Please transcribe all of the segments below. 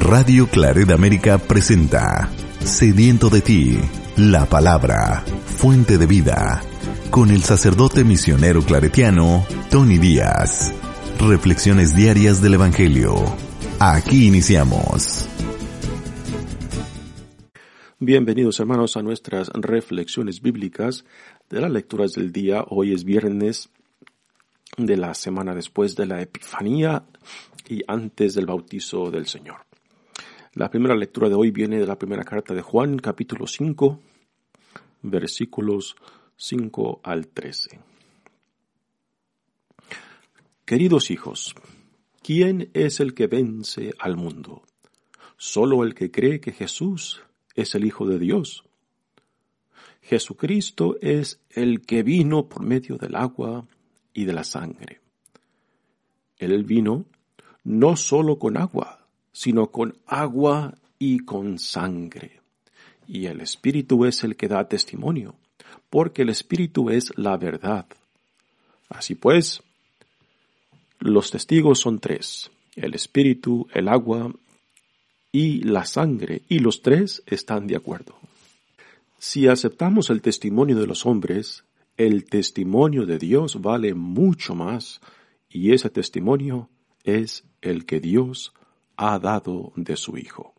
Radio Claret América presenta Sediento de ti, la palabra, fuente de vida, con el sacerdote misionero claretiano Tony Díaz. Reflexiones diarias del Evangelio. Aquí iniciamos. Bienvenidos hermanos a nuestras reflexiones bíblicas de las lecturas del día. Hoy es viernes de la semana después de la Epifanía y antes del bautizo del Señor. La primera lectura de hoy viene de la primera carta de Juan, capítulo 5, versículos 5 al 13. Queridos hijos, ¿quién es el que vence al mundo? Solo el que cree que Jesús es el Hijo de Dios. Jesucristo es el que vino por medio del agua y de la sangre. Él vino no solo con agua, sino con agua y con sangre. Y el Espíritu es el que da testimonio, porque el Espíritu es la verdad. Así pues, los testigos son tres, el Espíritu, el agua y la sangre, y los tres están de acuerdo. Si aceptamos el testimonio de los hombres, el testimonio de Dios vale mucho más, y ese testimonio es el que Dios ha dado de su Hijo.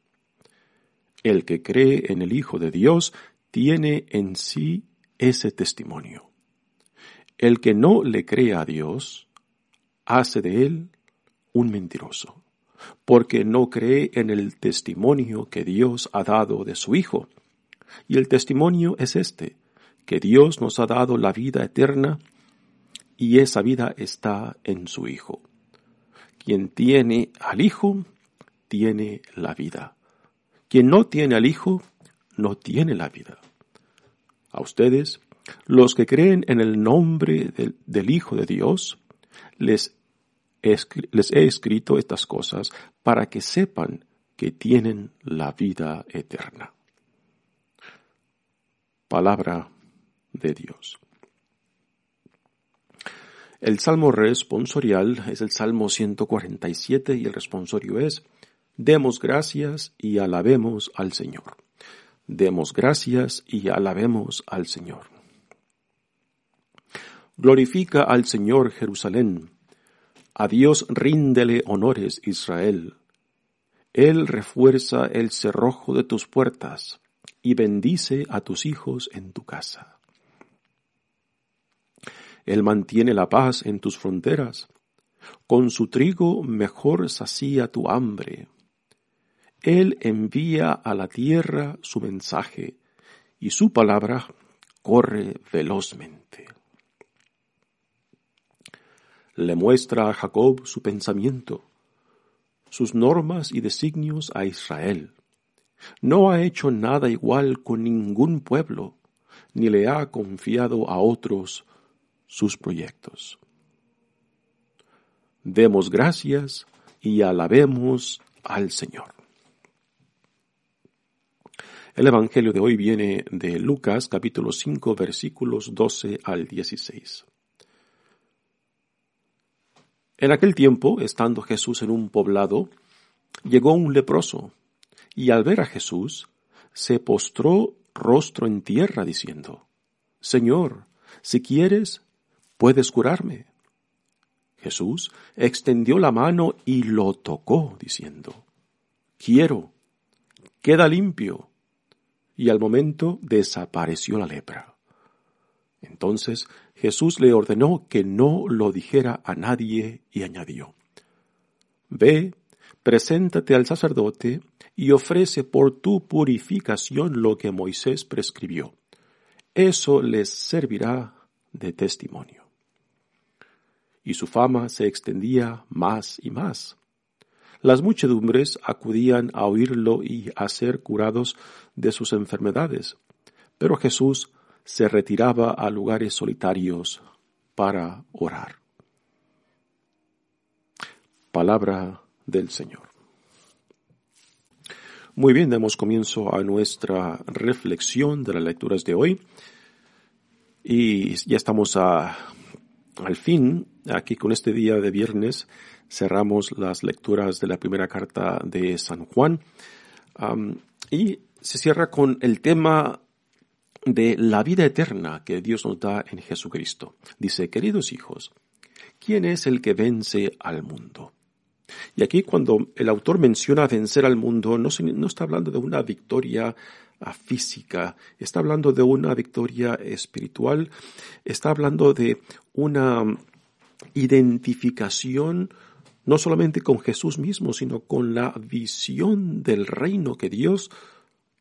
El que cree en el Hijo de Dios tiene en sí ese testimonio. El que no le cree a Dios hace de él un mentiroso, porque no cree en el testimonio que Dios ha dado de su Hijo. Y el testimonio es este, que Dios nos ha dado la vida eterna y esa vida está en su Hijo. Quien tiene al Hijo, tiene la vida. Quien no tiene al Hijo, no tiene la vida. A ustedes, los que creen en el nombre del, Hijo de Dios, les, les he escrito estas cosas para que sepan que tienen la vida eterna. Palabra de Dios. El salmo responsorial es el Salmo 147 y el responsorio es, Demos gracias y alabemos al Señor. Demos gracias y alabemos al Señor. Glorifica al Señor Jerusalén. A Dios ríndele honores Israel. Él refuerza el cerrojo de tus puertas y bendice a tus hijos en tu casa. Él mantiene la paz en tus fronteras. Con su trigo mejor sacía tu hambre. Él envía a la tierra su mensaje y su palabra corre velozmente. Le muestra a Jacob su pensamiento, sus normas y designios a Israel. No ha hecho nada igual con ningún pueblo, ni le ha confiado a otros sus proyectos. Demos gracias y alabemos al Señor. El Evangelio de hoy viene de Lucas capítulo 5 versículos 12 al 16. En aquel tiempo, estando Jesús en un poblado, llegó un leproso, y al ver a Jesús, se postró rostro en tierra diciendo, Señor, si quieres, ¿puedes curarme? Jesús extendió la mano y lo tocó, diciendo, Quiero, queda limpio. Y al momento desapareció la lepra. Entonces Jesús le ordenó que no lo dijera a nadie y añadió, Ve, preséntate al sacerdote y ofrece por tu purificación lo que Moisés prescribió. Eso les servirá de testimonio y su fama se extendía más y más. Las muchedumbres acudían a oírlo y a ser curados de sus enfermedades, pero Jesús se retiraba a lugares solitarios para orar. Palabra del Señor. Muy bien, damos comienzo a nuestra reflexión de las lecturas de hoy y ya estamos a, al fin aquí con este día de viernes cerramos las lecturas de la primera carta de San Juan y se cierra con el tema de la vida eterna que Dios nos da en Jesucristo. Dice, queridos hijos, ¿quién es el que vence al mundo? Y aquí cuando el autor menciona vencer al mundo, no, no está hablando de una victoria física, está hablando de una victoria espiritual, está hablando de una identificación no solamente con Jesús mismo, sino con la visión del reino que Dios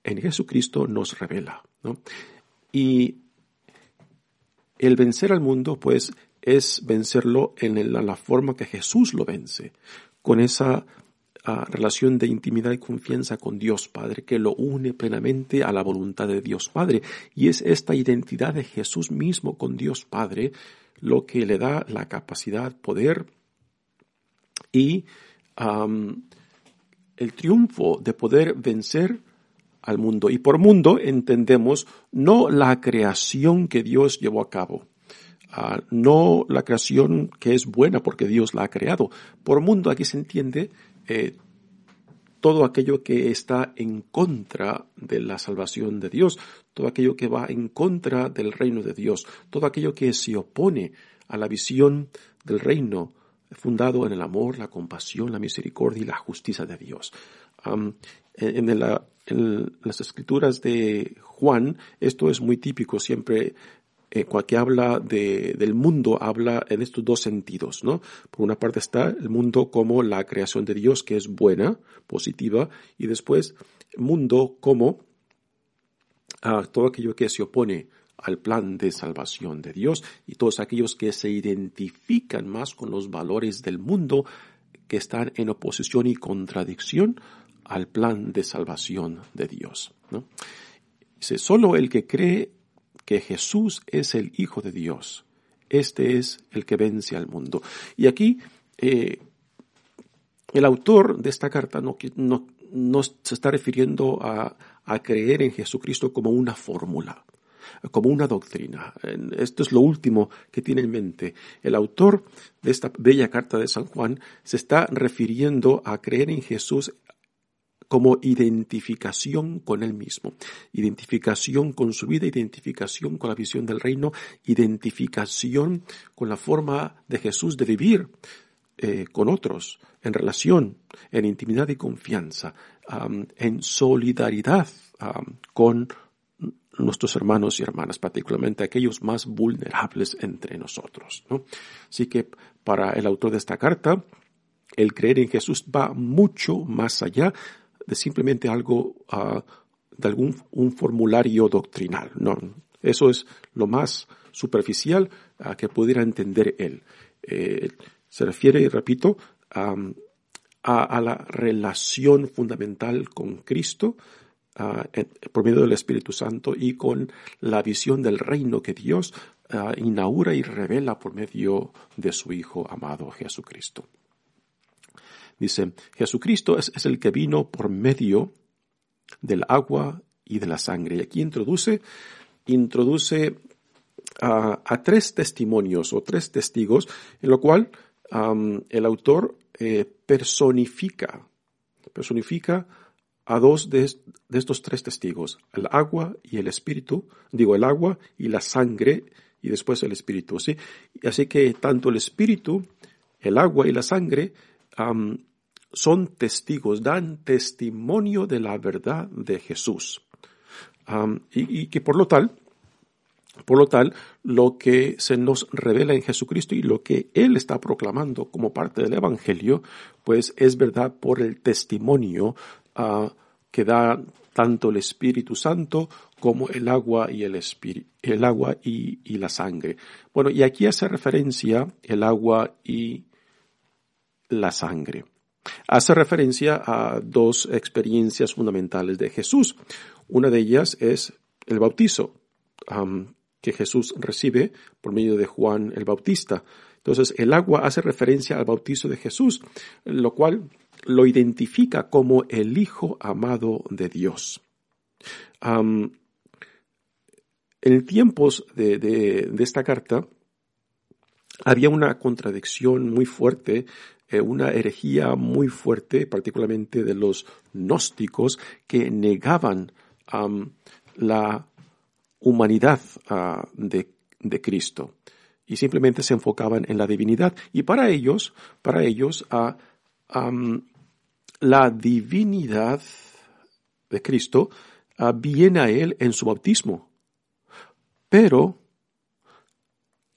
en Jesucristo nos revela. Y el vencer al mundo, pues, es vencerlo en la forma que Jesús lo vence, con esa relación de intimidad y confianza con Dios Padre que lo une plenamente a la voluntad de Dios Padre. Y es esta identidad de Jesús mismo con Dios Padre lo que le da la capacidad, poder y el triunfo de poder vencer al mundo. Y por mundo entendemos no la creación que Dios llevó a cabo, ah, no la creación que es buena porque Dios la ha creado. Por mundo aquí se entiende eh, todo aquello que está en contra de la salvación de Dios, todo aquello que va en contra del reino de Dios, todo aquello que se opone a la visión del reino fundado en el amor, la compasión, la misericordia y la justicia de Dios. en, las escrituras de Juan, esto es muy típico, siempre eh, que habla de, del mundo, habla en estos dos sentidos, ¿no? Por una parte está el mundo como la creación de Dios, que es buena, positiva, y después el mundo como ah, todo aquello que se opone al plan de salvación de Dios y todos aquellos que se identifican más con los valores del mundo que están en oposición y contradicción al plan de salvación de Dios. ¿no? Dice, solo el que cree que Jesús es el Hijo de Dios. Este es el que vence al mundo. Y aquí eh, el autor de esta carta no, se está refiriendo a creer en Jesucristo como una fórmula como una doctrina. Esto es lo último que tiene en mente. El autor de esta bella carta de San Juan se está refiriendo a creer en Jesús como identificación con Él mismo, identificación con su vida, identificación con la visión del reino, identificación con la forma de Jesús de vivir eh, con otros, en relación, en intimidad y confianza, en solidaridad con nuestros hermanos y hermanas, particularmente aquellos más vulnerables entre nosotros. Así que para el autor de esta carta, el creer en Jesús va mucho más allá de simplemente algo, ah, de algún un formulario doctrinal. No, eso es lo más superficial a que pudiera entender él. Eh, se refiere, repito, a, a, la relación fundamental con Cristo ah, por medio del Espíritu Santo y con la visión del reino que Dios ah, inaugura y revela por medio de su Hijo amado Jesucristo. Dice, Jesucristo es, el que vino por medio del agua y de la sangre. Y aquí introduce, introduce a, tres testimonios o tres testigos, en lo cual el autor eh, personifica, personifica a dos de, estos tres testigos, el agua y el espíritu, digo el agua y la sangre y después el espíritu, ¿sí? Así que tanto el espíritu, el agua y la sangre son testigos, dan testimonio de la verdad de Jesús. y, que por lo tal, por lo tal, lo que se nos revela en Jesucristo y lo que Él está proclamando como parte del Evangelio, pues es verdad por el testimonio que da tanto el Espíritu Santo como el agua y el el agua y, la sangre. Bueno, y aquí hace referencia el agua y la sangre hace referencia a dos experiencias fundamentales de Jesús. Una de ellas es el bautizo que Jesús recibe por medio de Juan el Bautista. Entonces, el agua hace referencia al bautizo de Jesús, lo cual lo identifica como el Hijo amado de Dios. en tiempos de, esta carta, había una contradicción muy fuerte, eh, una herejía muy fuerte, particularmente de los gnósticos, que negaban la humanidad ah, de, Cristo y simplemente se enfocaban en la divinidad. Y para ellos, para ellos, uh, la divinidad de Cristo ah, viene a él en su bautismo. Pero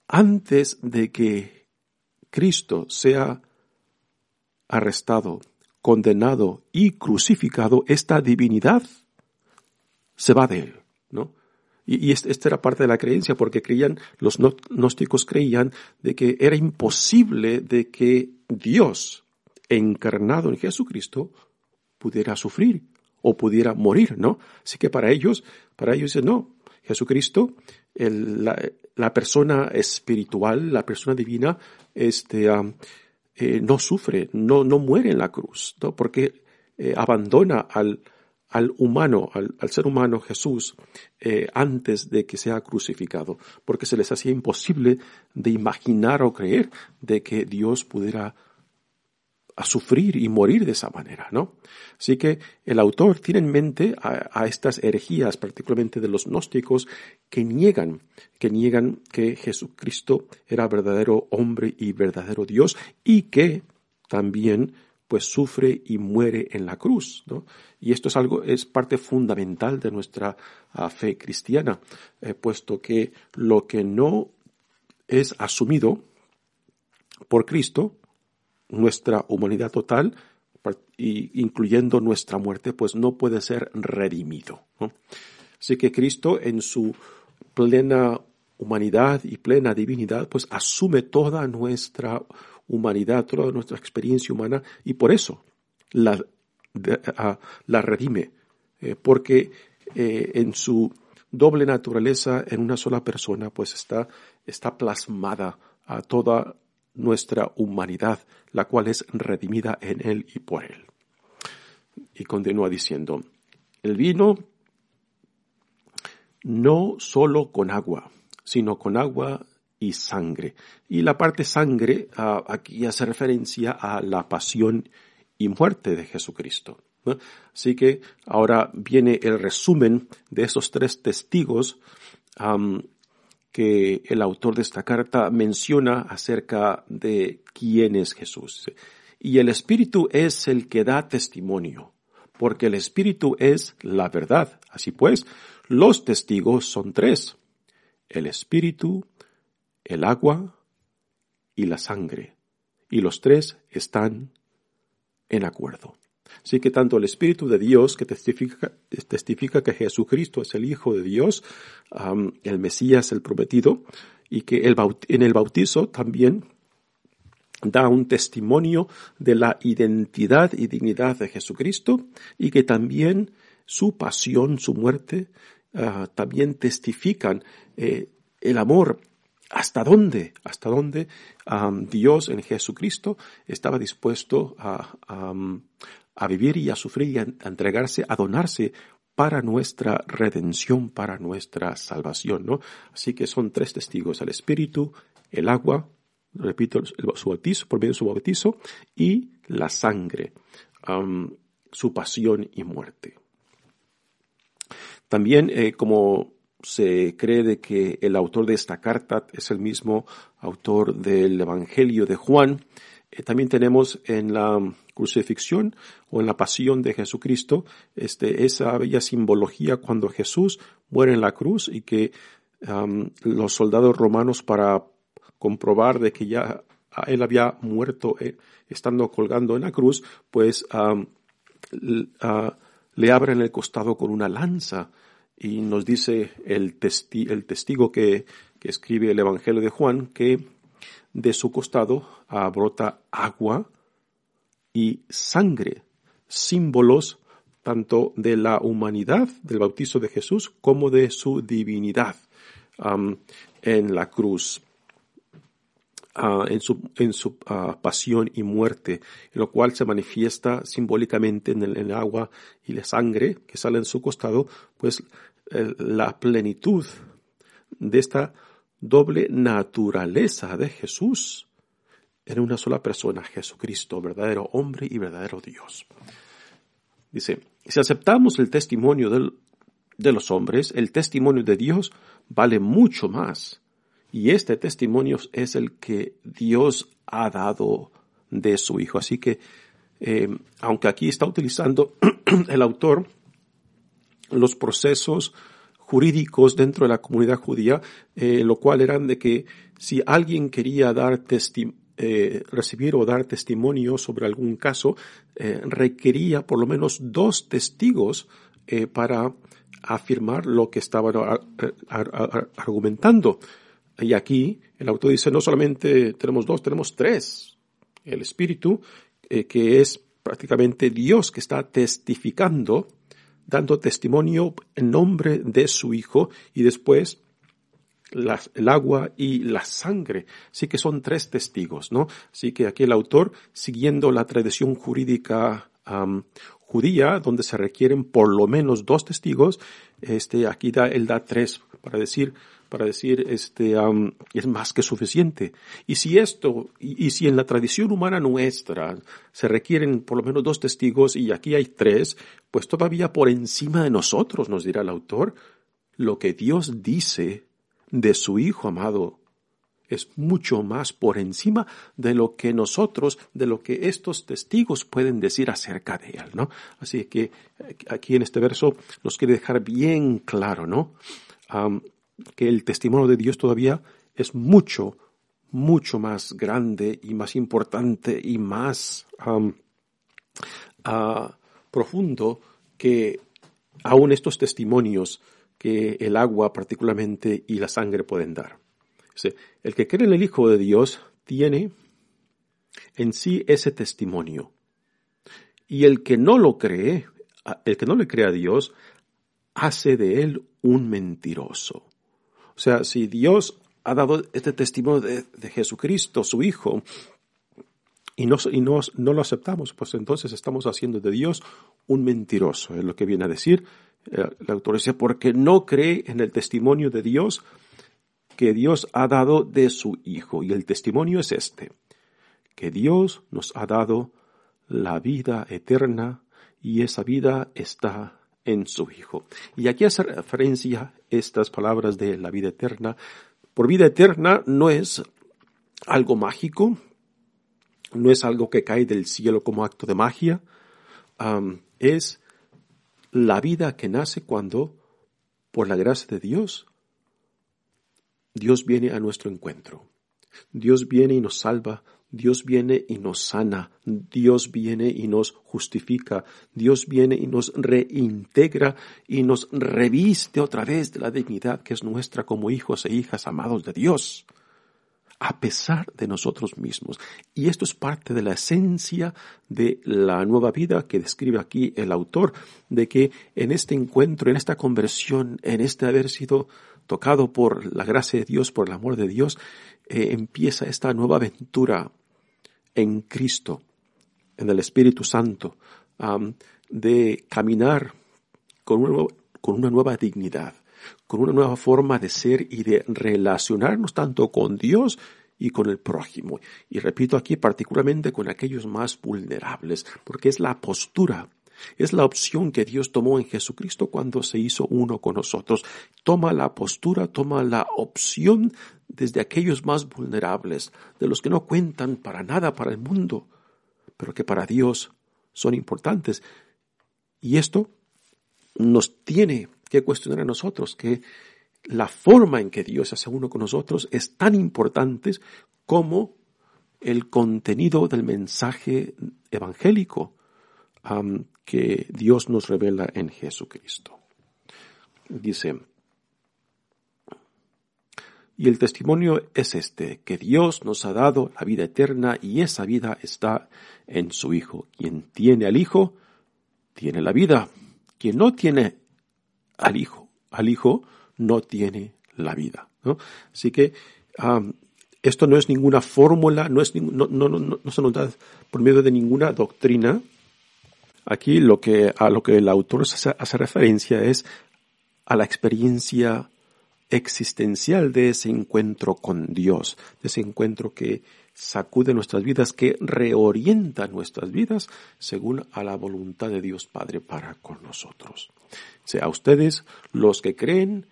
antes de que Cristo sea arrestado, condenado y crucificado, esta divinidad se va de él, ¿no? Y, esta era parte de la creencia, porque creían, los gnósticos creían de que era imposible de que Dios, encarnado en Jesucristo, pudiera sufrir o pudiera morir, ¿no? Así que para ellos, para ellos no, Jesucristo, la, persona espiritual, la persona divina, este, eh, no sufre, no, no muere en la cruz, ¿no? Porque eh, abandona al, al humano, al, ser humano Jesús, eh, antes de que sea crucificado, porque se les hacía imposible de imaginar o creer de que Dios pudiera a sufrir y morir de esa manera, ¿no? Así que el autor tiene en mente a, estas herejías, particularmente de los gnósticos, que niegan, que niegan que Jesucristo era verdadero hombre y verdadero Dios y que también pues sufre y muere en la cruz, ¿no? Y esto es algo, es parte fundamental de nuestra ah, fe cristiana, eh, puesto que lo que no es asumido por Cristo, nuestra humanidad total, incluyendo nuestra muerte, pues no puede ser redimido. Así que Cristo en su plena humanidad y plena divinidad, pues asume toda nuestra humanidad, toda nuestra experiencia humana y por eso la, la redime, eh, porque eh, en su doble naturaleza, en una sola persona, pues está, está plasmada a toda nuestra humanidad, la cual es redimida en Él y por Él. Y continúa diciendo, el vino no solo con agua, sino con agua y sangre. Y la parte sangre aquí hace referencia a la pasión y muerte de Jesucristo. Así que ahora viene el resumen de esos tres testigos que el autor de esta carta menciona acerca de quién es Jesús. Y el Espíritu es el que da testimonio, porque el Espíritu es la verdad. Así pues, los testigos son tres. El Espíritu, el agua y la sangre. Y los tres están en acuerdo. Así que tanto el Espíritu de Dios, que testifica, testifica que Jesucristo es el Hijo de Dios, el Mesías, el prometido, y que en el bautizo también da un testimonio de la identidad y dignidad de Jesucristo, y que también su pasión, su muerte, ah, también testifican eh, el amor. Hasta dónde, hasta dónde Dios en Jesucristo estaba dispuesto a, a vivir y a sufrir y a entregarse, a donarse para nuestra redención, para nuestra salvación, ¿no? Así que son tres testigos, el Espíritu, el agua, repito, su bautizo, por medio de su bautizo, y la sangre, su pasión y muerte. También, eh, como se cree de que el autor de esta carta es el mismo autor del Evangelio de Juan, eh, también tenemos en la crucifixión o en la pasión de Jesucristo, este, esa bella simbología cuando Jesús muere en la cruz y que los soldados romanos para comprobar de que ya él había muerto eh, estando colgando en la cruz, pues le abren el costado con una lanza y nos dice el, el testigo que, que escribe el Evangelio de Juan que de su costado brota agua y sangre, símbolos tanto de la humanidad del bautizo de Jesús como de su divinidad en la cruz. Ah, en su, en su ah, pasión y muerte, lo cual se manifiesta simbólicamente en el, agua y la sangre que sale en su costado, pues la plenitud de esta doble naturaleza de Jesús en una sola persona, Jesucristo, verdadero hombre y verdadero Dios. Dice, si aceptamos el testimonio de los hombres, el testimonio de Dios vale mucho más. Y este testimonio es el que Dios ha dado de su Hijo. Así que, eh, aunque aquí está utilizando el autor los procesos jurídicos dentro de la comunidad judía, eh, lo cual eran de que si alguien quería dar eh, recibir o dar testimonio sobre algún caso, eh, requería por lo menos dos testigos para afirmar lo que estaban argumentando. Y aquí el autor dice, no solamente tenemos dos, tenemos tres. El Espíritu, que es prácticamente Dios que está testificando dando testimonio en nombre de su Hijo y después el agua y la sangre. Así que son tres testigos, ¿no? Así que aquí el autor, siguiendo la tradición jurídica judía, donde se requieren por lo menos dos testigos, este, aquí da, él da tres para decir, para decir, este, es más que suficiente. Y si esto, y, si en la tradición humana nuestra se requieren por lo menos dos testigos y aquí hay tres, pues todavía por encima de nosotros, nos dirá el autor, lo que Dios dice de su Hijo amado es mucho más por encima de lo que nosotros, de lo que estos testigos pueden decir acerca de él, ¿no? Así que aquí en este verso nos quiere dejar bien claro, ¿no? que el testimonio de Dios todavía es mucho, mucho más grande y más importante y más ah, profundo que aún estos testimonios que el agua particularmente y la sangre pueden dar. El que cree en el Hijo de Dios tiene en sí ese testimonio. Y el que no lo cree, el que no le cree a Dios, hace de él un mentiroso. O sea, si Dios ha dado este testimonio de, Jesucristo, su Hijo, y, no, y no, lo aceptamos, pues entonces estamos haciendo de Dios un mentiroso, es lo que viene a decir la autoridad, porque no cree en el testimonio de Dios que Dios ha dado de su Hijo. Y el testimonio es este, que Dios nos ha dado la vida eterna y esa vida está en su Hijo. Y aquí hace referencia estas palabras de la vida eterna. Por vida eterna no es algo mágico, no es algo que cae del cielo como acto de magia, es la vida que nace cuando, por la gracia de Dios, Dios viene a nuestro encuentro. Dios viene y nos salva Dios viene y nos sana, Dios viene y nos justifica, Dios viene y nos reintegra y nos reviste otra vez de la dignidad que es nuestra como hijos e hijas amados de Dios, a pesar de nosotros mismos. Y esto es parte de la esencia de la nueva vida que describe aquí el autor, de que en este encuentro, en esta conversión, en este haber sido tocado por la gracia de Dios, por el amor de Dios, eh, empieza esta nueva aventura en Cristo, en el Espíritu Santo, de caminar con una, con una nueva dignidad, con una nueva forma de ser y de relacionarnos tanto con Dios y con el prójimo. Y repito aquí particularmente con aquellos más vulnerables, porque es la postura, es la opción que Dios tomó en Jesucristo cuando se hizo uno con nosotros. Toma la postura, toma la opción desde aquellos más vulnerables, de los que no cuentan para nada para el mundo, pero que para Dios son importantes. Y esto nos tiene que cuestionar a nosotros que la forma en que Dios hace uno con nosotros es tan importante como el contenido del mensaje evangélico que Dios nos revela en Jesucristo. Dice, y el testimonio es este, que Dios nos ha dado la vida eterna y esa vida está en su Hijo. Quien tiene al Hijo, tiene la vida. Quien no tiene al Hijo, al Hijo no tiene la vida. Así que esto no es ninguna fórmula, no, es, no, no, no, se nos da por medio de ninguna doctrina. Aquí lo que, a lo que el autor hace referencia es a la experiencia existencial de ese encuentro con Dios, de ese encuentro que sacude nuestras vidas, que reorienta nuestras vidas según a la voluntad de Dios Padre para con nosotros. Sea ustedes los que creen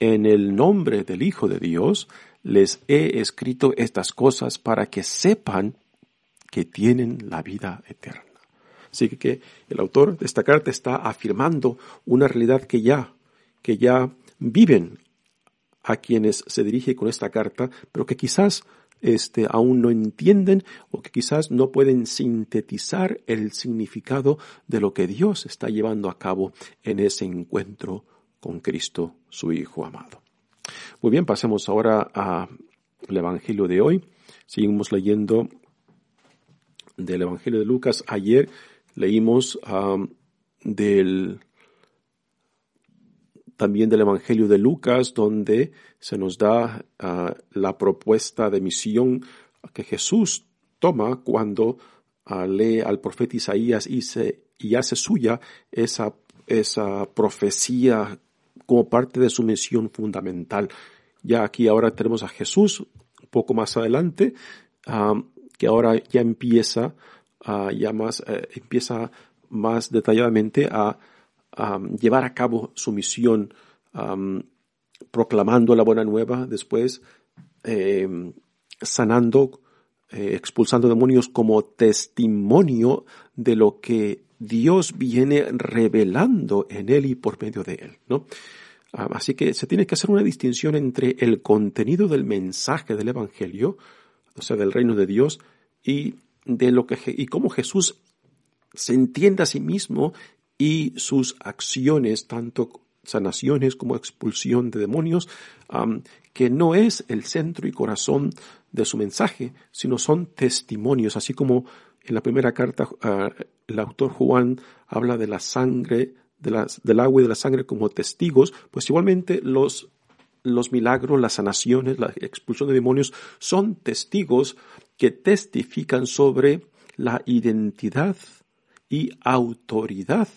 en el nombre del Hijo de Dios, les he escrito estas cosas para que sepan que tienen la vida eterna. Así que, el autor de esta carta está afirmando una realidad que ya, que ya viven a quienes se dirige con esta carta, pero que quizás este, aún no entienden o que quizás no pueden sintetizar el significado de lo que Dios está llevando a cabo en ese encuentro con Cristo, su Hijo amado. Muy bien, pasemos ahora al Evangelio de hoy. Seguimos leyendo del Evangelio de Lucas. Ayer leímos del también del Evangelio de Lucas, donde se nos da ah, la propuesta de misión que Jesús toma cuando ah, lee al profeta Isaías y, y hace suya esa, esa profecía como parte de su misión fundamental. Ya aquí ahora tenemos a Jesús poco más adelante, ah, que ahora ya empieza, ya más, eh, empieza más detalladamente a llevar a cabo su misión proclamando la buena nueva, después em, sanando, eh, expulsando demonios como testimonio de lo que Dios viene revelando en él y por medio de él, ¿no? así que se tiene que hacer una distinción entre el contenido del mensaje del Evangelio, o sea, del reino de Dios, y de lo que y cómo Jesús se entiende a sí mismo y sus acciones, tanto sanaciones como expulsión de demonios, que no es el centro y corazón de su mensaje, sino son testimonios, así como en la primera carta ah, el autor Juan habla de la sangre, de del agua y de la sangre como testigos, pues igualmente los, los milagros, las sanaciones, la expulsión de demonios son testigos que testifican sobre la identidad y autoridad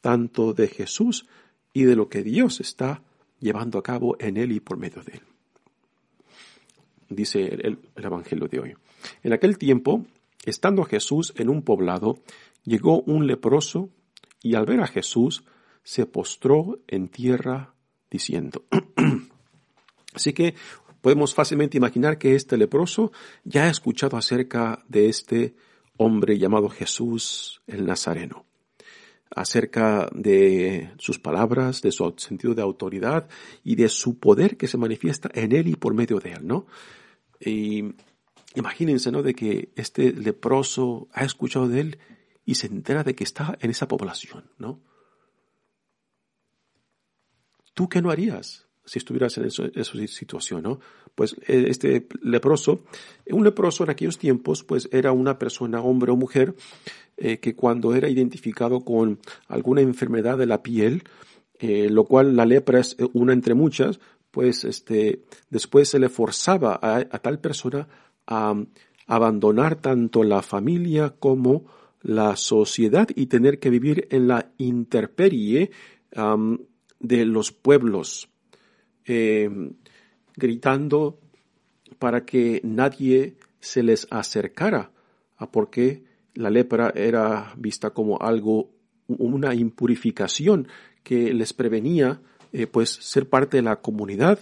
tanto de Jesús y de lo que Dios está llevando a cabo en él y por medio de él. Dice el, Evangelio de hoy. En aquel tiempo, estando Jesús en un poblado, llegó un leproso y al ver a Jesús se postró en tierra diciendo. Así que podemos fácilmente imaginar que este leproso ya ha escuchado acerca de este hombre llamado Jesús el Nazareno acerca de sus palabras, de su sentido de autoridad y de su poder que se manifiesta en él y por medio de él, ¿no? Y imagínense, ¿no? De que este leproso ha escuchado de él y se entera de que está en esa población, ¿no? ¿Tú qué no harías si estuvieras en esa situación, ¿no? Pues eh, este leproso, un leproso en aquellos tiempos, pues era una persona, hombre o mujer, eh, que cuando era identificado con alguna enfermedad de la piel, eh, lo cual la lepra es una entre muchas, pues este, después se le forzaba a, tal persona a abandonar tanto la familia como la sociedad y tener que vivir en la interperie de los pueblos, gritando para que nadie se les acercara, porque la lepra era vista como algo, una impurificación que les prevenía eh, pues ser parte de la comunidad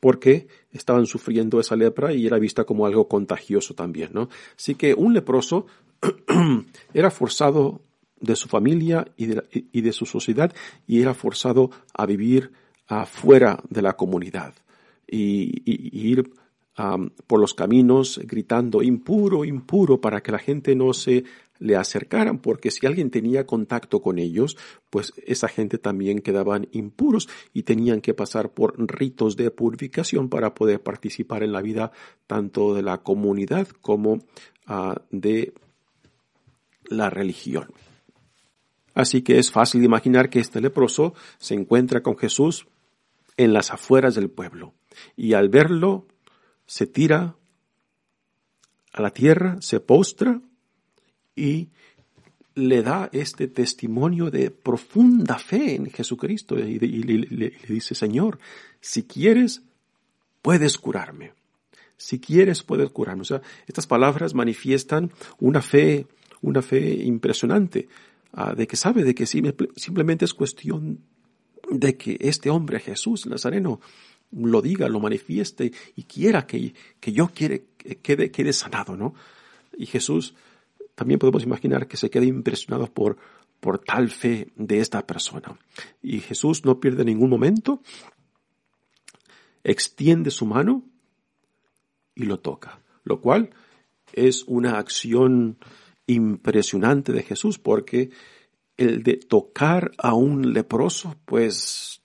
porque estaban sufriendo esa lepra y era vista como algo contagioso también, ¿no? Así que un leproso era forzado de su familia y de, y de su sociedad y era forzado a vivir afuera de la comunidad y, y ir por los caminos gritando impuro, impuro, para que la gente no se le acercaran, porque si alguien tenía contacto con ellos, pues esa gente también quedaban impuros y tenían que pasar por ritos de purificación para poder participar en la vida tanto de la comunidad como ah, de la religión. Así que es fácil imaginar que este leproso se encuentra con Jesús en las afueras del pueblo y al verlo se tira a la tierra, se postra y le da este testimonio de profunda fe en Jesucristo y, le, dice, Señor, si quieres, puedes curarme. Si quieres, puedes curarme. O sea, estas palabras manifiestan una fe, una fe impresionante, ah, de que sabe de que simplemente es cuestión de que este hombre, Jesús Nazareno, lo diga, lo manifieste y quiera que, que yo quede, quede sanado, ¿no? Y Jesús también podemos imaginar que se quede impresionado por, por tal fe de esta persona. Y Jesús no pierde ningún momento, extiende su mano y lo toca, lo cual es una acción impresionante de Jesús porque el de tocar a un leproso, pues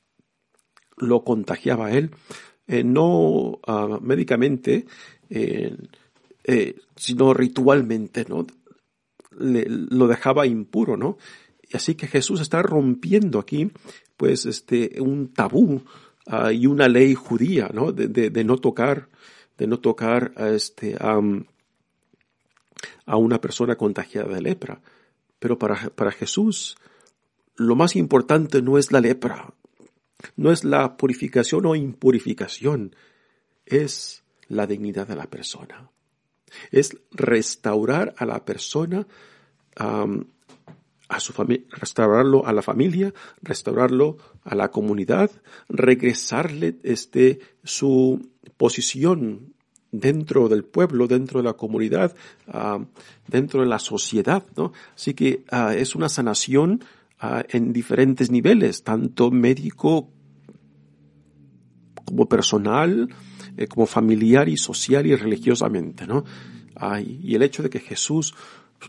lo contagiaba a él, eh, no uh, médicamente, eh, eh, sino ritualmente, ¿no? lo dejaba impuro, ¿no? Así que Jesús está rompiendo aquí, pues, este, un tabú uh, y una ley judía, ¿no? De, de, no tocar, de no tocar a este, a una persona contagiada de lepra. Pero para, para Jesús, lo más importante no es la lepra, no es la purificación o impurificación, es la dignidad de la persona. Es restaurar a la persona, a su familia, restaurarlo a la familia, restaurarlo a la comunidad, regresarle este, su posición dentro del pueblo, dentro de la comunidad, dentro de la sociedad, ¿no? Así que ah, es una sanación ah, en diferentes niveles, tanto médico como personal, eh, como familiar y social y religiosamente, ¿no? y el hecho de que Jesús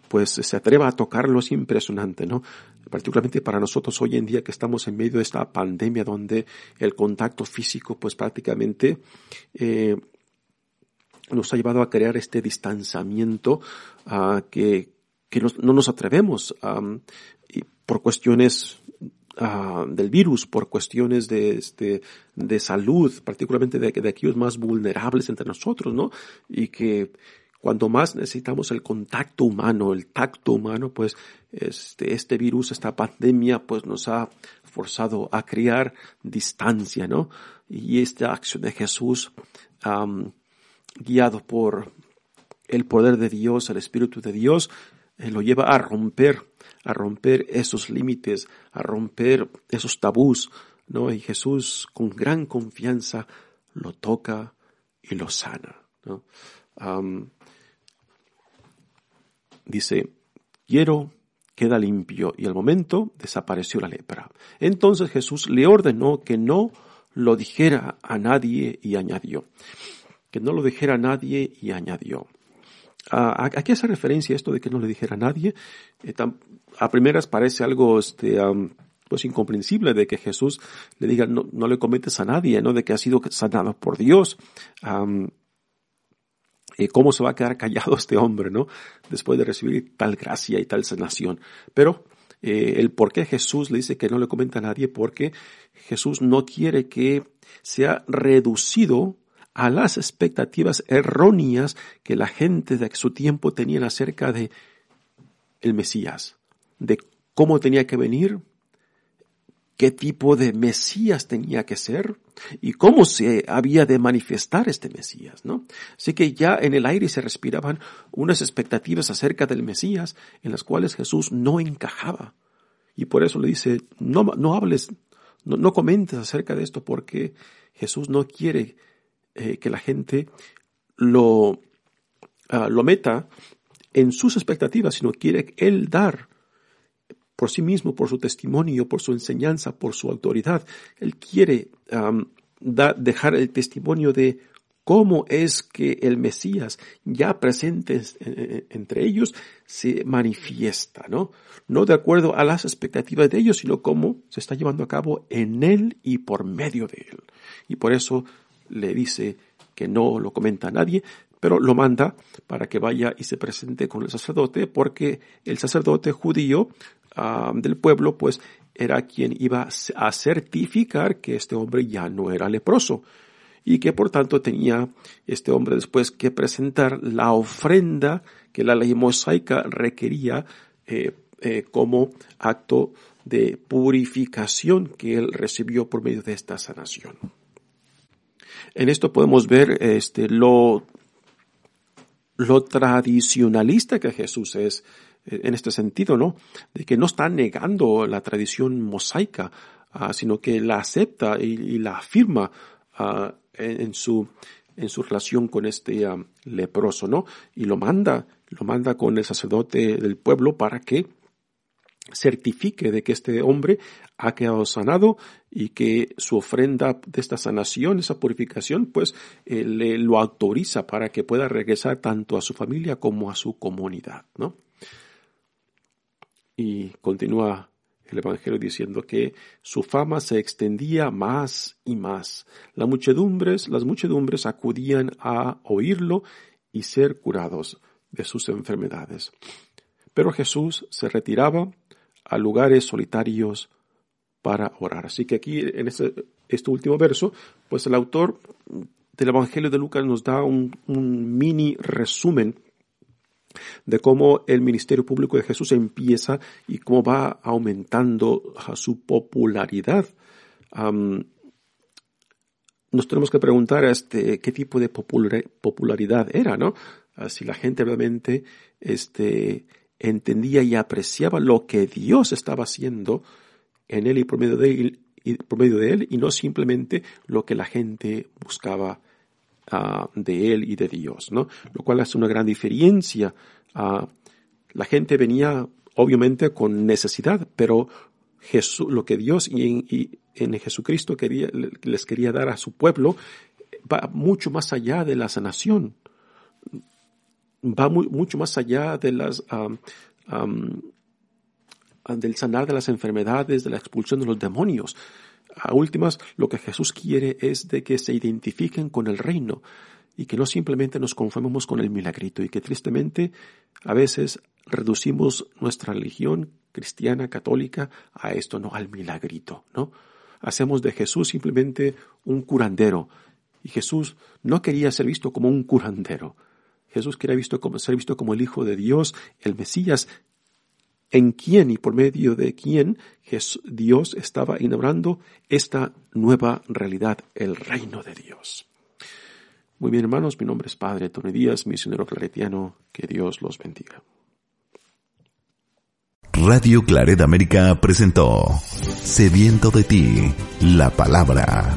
pues se atreva a tocarlo es impresionante, ¿no? Particularmente para nosotros hoy en día que estamos en medio de esta pandemia donde el contacto físico pues prácticamente eh, nos ha llevado a crear este distanciamiento uh, que, que no nos atrevemos por cuestiones uh, del virus, por cuestiones de, este, de salud, particularmente de, aquellos más vulnerables entre nosotros, ¿no? Y que cuando más necesitamos el contacto humano, el tacto humano, pues este, este virus, esta pandemia, pues nos ha forzado a crear distancia, ¿no? Y esta acción de Jesús guiado por el poder de Dios, el Espíritu de Dios, eh, lo lleva a romper, a romper esos límites, a romper esos tabús, ¿no? Y Jesús con gran confianza lo toca y lo sana, ¿no? dice, quiero queda limpio y al momento desapareció la lepra. Entonces Jesús le ordenó que no lo dijera a nadie y añadió, que no lo dijera nadie y añadió. ¿A, qué hace referencia esto de que no le dijera a nadie? Eh, a primeras parece algo este, pues incomprensible de que Jesús le diga no, no, le cometes a nadie, ¿no? De que ha sido sanado por Dios. Eh, ¿Cómo se va a quedar callado este hombre, no? Después de recibir tal gracia y tal sanación. Pero eh, el por qué Jesús le dice que no le comenta a nadie, porque Jesús no quiere que sea reducido a las expectativas erróneas que la gente de su tiempo tenía acerca de el Mesías, de cómo tenía que venir, qué tipo de Mesías tenía que ser y cómo se había de manifestar este Mesías, ¿no? Así que ya en el aire se respiraban unas expectativas acerca del Mesías en las cuales Jesús no encajaba. Y por eso le dice, no, no hables, no, no comentes acerca de esto porque Jesús no quiere eh, que la gente lo, ah, lo meta en sus expectativas, sino quiere Él dar por sí mismo, por su testimonio, por su enseñanza, por su autoridad. Él quiere dejar el testimonio de cómo es que el Mesías ya presente entre ellos se manifiesta, ¿no? No de acuerdo a las expectativas de ellos, sino cómo se está llevando a cabo en él y por medio de él. Y por eso le dice que no lo comenta a nadie, pero lo manda para que vaya y se presente con el sacerdote, porque el sacerdote judío del pueblo, pues era quien iba a certificar que este hombre ya no era leproso y que por tanto tenía este hombre después que presentar la ofrenda que la ley mosaica requería eh, eh, como acto de purificación que él recibió por medio de esta sanación. En esto podemos ver este, lo, lo tradicionalista que Jesús es eh, en este sentido, ¿no? De que no está negando la tradición mosaica, ah, sino que la acepta y, la afirma ah, en, su, en su relación con este ah, leproso, ¿no? Y lo manda, lo manda con el sacerdote del pueblo para que certifique de que este hombre ha quedado sanado y que su ofrenda de esta sanación, esa purificación, pues eh, le, lo autoriza para que pueda regresar tanto a su familia como a su comunidad, ¿no? Y continúa el Evangelio diciendo que su fama se extendía más y más. Las muchedumbres, las muchedumbres acudían a oírlo y ser curados de sus enfermedades. Pero Jesús se retiraba a lugares solitarios para orar. Así que aquí en este, último verso, pues el autor del Evangelio de Lucas nos da un, mini resumen de cómo el ministerio público de Jesús empieza y cómo va aumentando su popularidad. nos tenemos que preguntar este, qué tipo de popularidad era, ¿no? Ah, si la gente realmente este, entendía y apreciaba lo que Dios estaba haciendo en él y por medio de él, y, no simplemente lo que la gente buscaba ah, de él y de Dios, ¿no? Lo cual hace una gran diferencia. Uh, la gente venía obviamente con necesidad, pero Jesús, lo que Dios y en, Jesucristo quería, les quería dar a su pueblo va mucho más allá de la sanación va mucho más allá de las, del sanar de las enfermedades, de la expulsión de los demonios. A últimas, lo que Jesús quiere es de que se identifiquen con el reino y que no simplemente nos conformemos con el milagrito y que tristemente a veces reducimos nuestra religión cristiana católica a esto, no al milagrito, ¿no? Hacemos de Jesús simplemente un curandero y Jesús no quería ser visto como un curandero. Jesús quería visto ser visto como el Hijo de Dios, el Mesías, en quien y por medio de quien Dios estaba inaugurando esta nueva realidad, el reino de Dios. Muy bien, hermanos, mi nombre es Padre Tony Díaz, misionero claretiano. Que Dios los bendiga. Radio Claret América presentó Sediento de ti, la palabra